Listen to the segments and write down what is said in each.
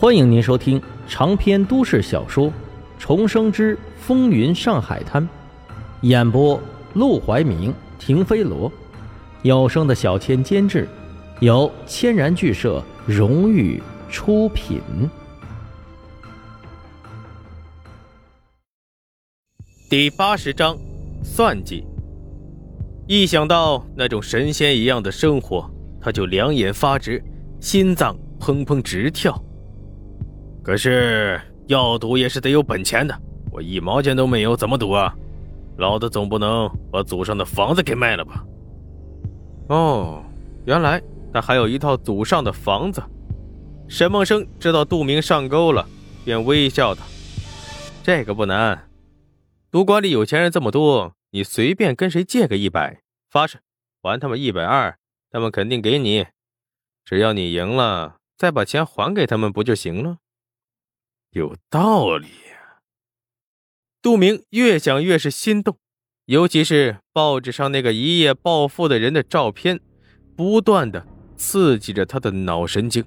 欢迎您收听长篇都市小说《重生之风云上海滩》，演播：陆怀明、停飞罗，有声的小千监制，由千然剧社荣誉出品。第八十章，算计。一想到那种神仙一样的生活，他就两眼发直，心脏砰砰直跳。可是要赌也是得有本钱的，我一毛钱都没有，怎么赌啊？老子总不能把祖上的房子给卖了吧？哦，原来他还有一套祖上的房子。沈梦生知道杜明上钩了，便微笑道：“这个不难，赌馆里有钱人这么多，你随便跟谁借个一百，发誓还他们一百二，他们肯定给你。只要你赢了，再把钱还给他们不就行了？”有道理。杜明越想越是心动，尤其是报纸上那个一夜暴富的人的照片，不断的刺激着他的脑神经。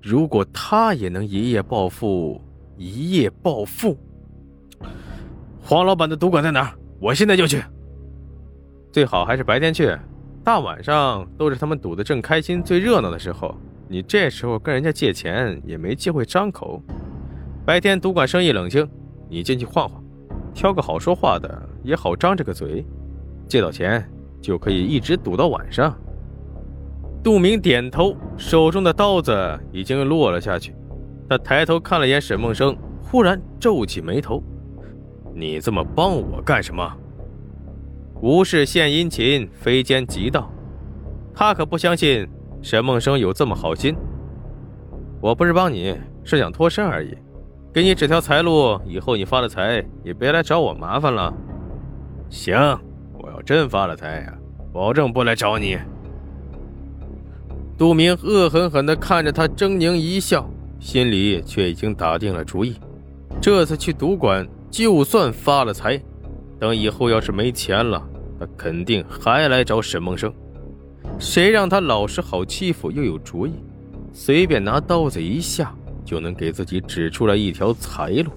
如果他也能一夜暴富，一夜暴富，黄老板的赌馆在哪儿？我现在就去。最好还是白天去，大晚上都是他们赌的正开心、最热闹的时候，你这时候跟人家借钱也没机会张口。白天赌馆生意冷清，你进去晃晃，挑个好说话的也好张着个嘴，借到钱就可以一直赌到晚上。杜明点头，手中的刀子已经落了下去。他抬头看了眼沈梦生，忽然皱起眉头：“你这么帮我干什么？”无事献殷勤，非奸即盗。他可不相信沈梦生有这么好心。我不是帮你，是想脱身而已。给你指条财路，以后你发了财也别来找我麻烦了。行，我要真发了财呀，保证不来找你。杜明恶狠狠地看着他，狰狞一笑，心里却已经打定了主意：这次去赌馆，就算发了财，等以后要是没钱了，他肯定还来找沈梦生。谁让他老实好欺负，又有主意，随便拿刀子一下。就能给自己指出来一条财路。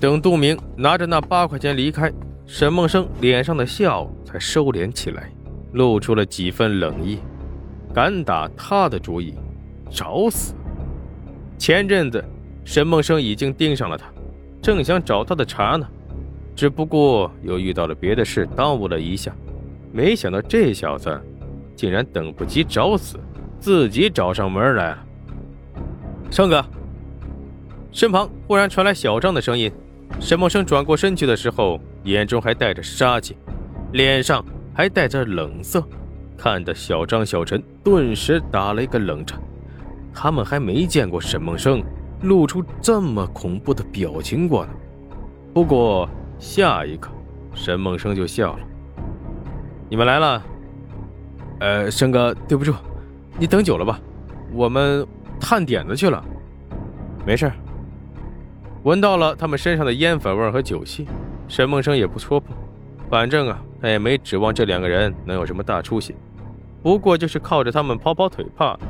等杜明拿着那八块钱离开，沈梦生脸上的笑才收敛起来，露出了几分冷意。敢打他的主意，找死！前阵子沈梦生已经盯上了他，正想找他的茬呢，只不过又遇到了别的事耽误了一下。没想到这小子竟然等不及找死，自己找上门来了。生哥，身旁忽然传来小张的声音。沈梦生转过身去的时候，眼中还带着杀气，脸上还带着冷色，看得小张、小陈顿时打了一个冷颤。他们还没见过沈梦生露出这么恐怖的表情过呢。不过下一刻，沈梦生就笑了：“你们来了。呃，生哥，对不住，你等久了吧？我们……”探点子去了，没事。闻到了他们身上的烟粉味和酒气，沈梦生也不戳破。反正啊，他也没指望这两个人能有什么大出息，不过就是靠着他们跑跑腿罢了。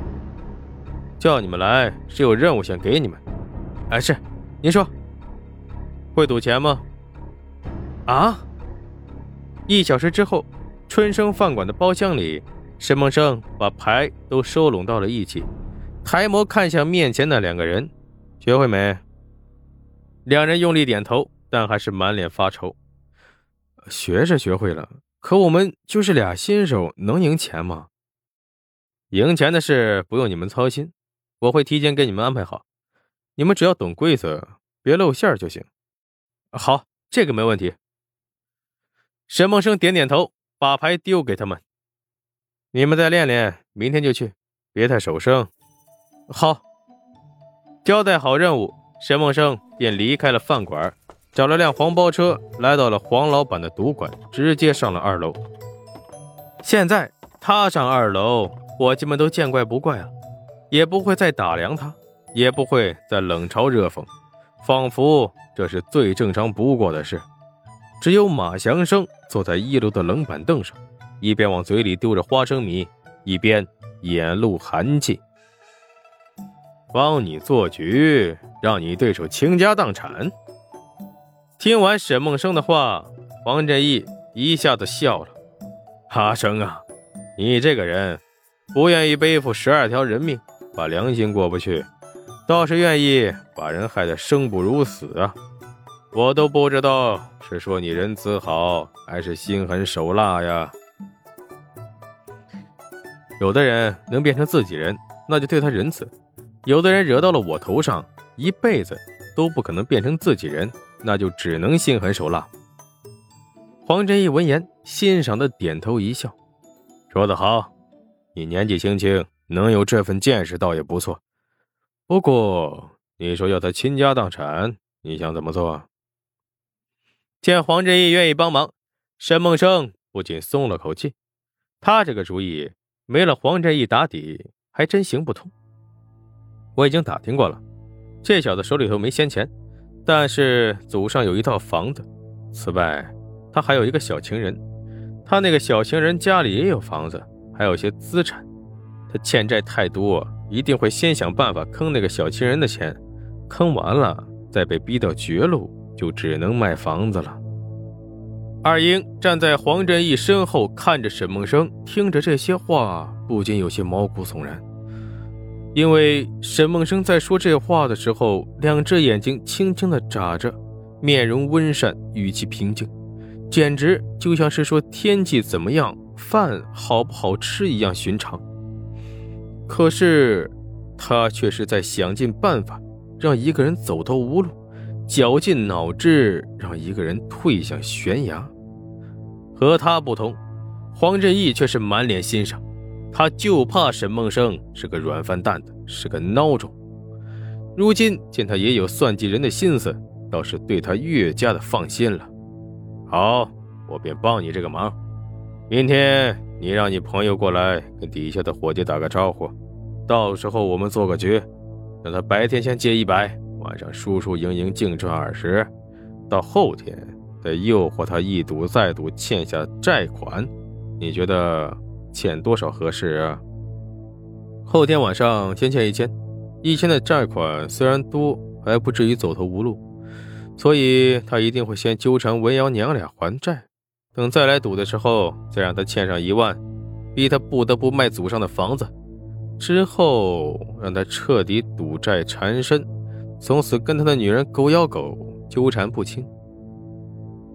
叫你们来是有任务想给你们。哎，是，您说，会赌钱吗？啊！一小时之后，春生饭馆的包厢里，沈梦生把牌都收拢到了一起。抬眸看向面前的两个人，学会没？两人用力点头，但还是满脸发愁。学是学会了，可我们就是俩新手，能赢钱吗？赢钱的事不用你们操心，我会提前给你们安排好，你们只要懂规则，别露馅就行。好，这个没问题。沈梦生点点头，把牌丢给他们。你们再练练，明天就去，别太手生。好，交代好任务，沈梦生便离开了饭馆，找了辆黄包车，来到了黄老板的赌馆，直接上了二楼。现在他上二楼，伙计们都见怪不怪了，也不会再打量他，也不会再冷嘲热讽，仿佛这是最正常不过的事。只有马祥生坐在一楼的冷板凳上，一边往嘴里丢着花生米，一边眼露寒气。帮你做局，让你对手倾家荡产。听完沈梦生的话，黄振义一下子笑了：“阿生啊，你这个人不愿意背负十二条人命，把良心过不去，倒是愿意把人害得生不如死啊！我都不知道是说你仁慈好，还是心狠手辣呀。有的人能变成自己人，那就对他仁慈；有的人惹到了我头上，一辈子都不可能变成自己人。”那就只能心狠手辣。黄振义闻言，欣赏的点头一笑，说得好，你年纪轻轻，能有这份见识，倒也不错。不过，你说要他倾家荡产，你想怎么做？见黄振义愿意帮忙，沈梦生不仅松了口气。他这个主意没了黄振义打底，还真行不通。我已经打听过了，这小子手里头没闲钱。但是祖上有一套房子，此外，他还有一个小情人，他那个小情人家里也有房子，还有些资产，他欠债太多，一定会先想办法坑那个小情人的钱，坑完了再被逼到绝路，就只能卖房子了。二英站在黄振义身后，看着沈梦生，听着这些话，不禁有些毛骨悚然。因为沈梦生在说这话的时候，两只眼睛轻轻的眨着，面容温善，语气平静，简直就像是说天气怎么样、饭好不好吃一样寻常。可是，他却是在想尽办法让一个人走投无路，绞尽脑汁让一个人退向悬崖。和他不同，黄振义却是满脸欣赏。他就怕沈梦生是个软饭蛋子，是个孬种。如今见他也有算计人的心思，倒是对他越加的放心了。好，我便帮你这个忙。明天你让你朋友过来跟底下的伙计打个招呼，到时候我们做个局，让他白天先借一百，晚上输输赢赢净赚二十，到后天再诱惑他一赌再赌，欠下债款。你觉得？欠多少合适啊？后天晚上先欠一千，一千的债款虽然多，还不至于走投无路，所以他一定会先纠缠文瑶娘俩还债，等再来赌的时候，再让他欠上一万，逼他不得不卖祖上的房子，之后让他彻底赌债缠身，从此跟他的女人狗咬狗，纠缠不清。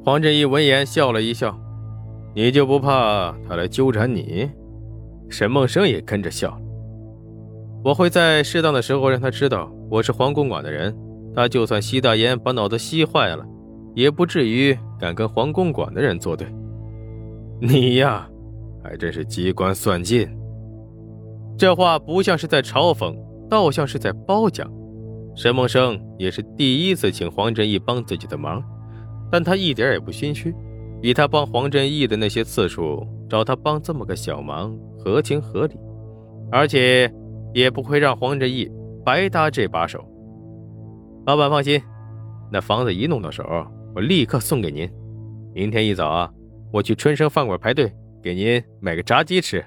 黄振义闻言笑了一笑。你就不怕他来纠缠你？沈梦生也跟着笑了。我会在适当的时候让他知道我是黄公馆的人，他就算吸大烟把脑子吸坏了，也不至于敢跟黄公馆的人作对。你呀，还真是机关算尽。这话不像是在嘲讽，倒像是在褒奖。沈梦生也是第一次请黄振义帮自己的忙，但他一点也不心虚。以他帮黄振义的那些次数，找他帮这么个小忙，合情合理，而且也不会让黄振义白搭这把手。老板放心，那房子一弄到手，我立刻送给您。明天一早啊，我去春生饭馆排队，给您买个炸鸡吃。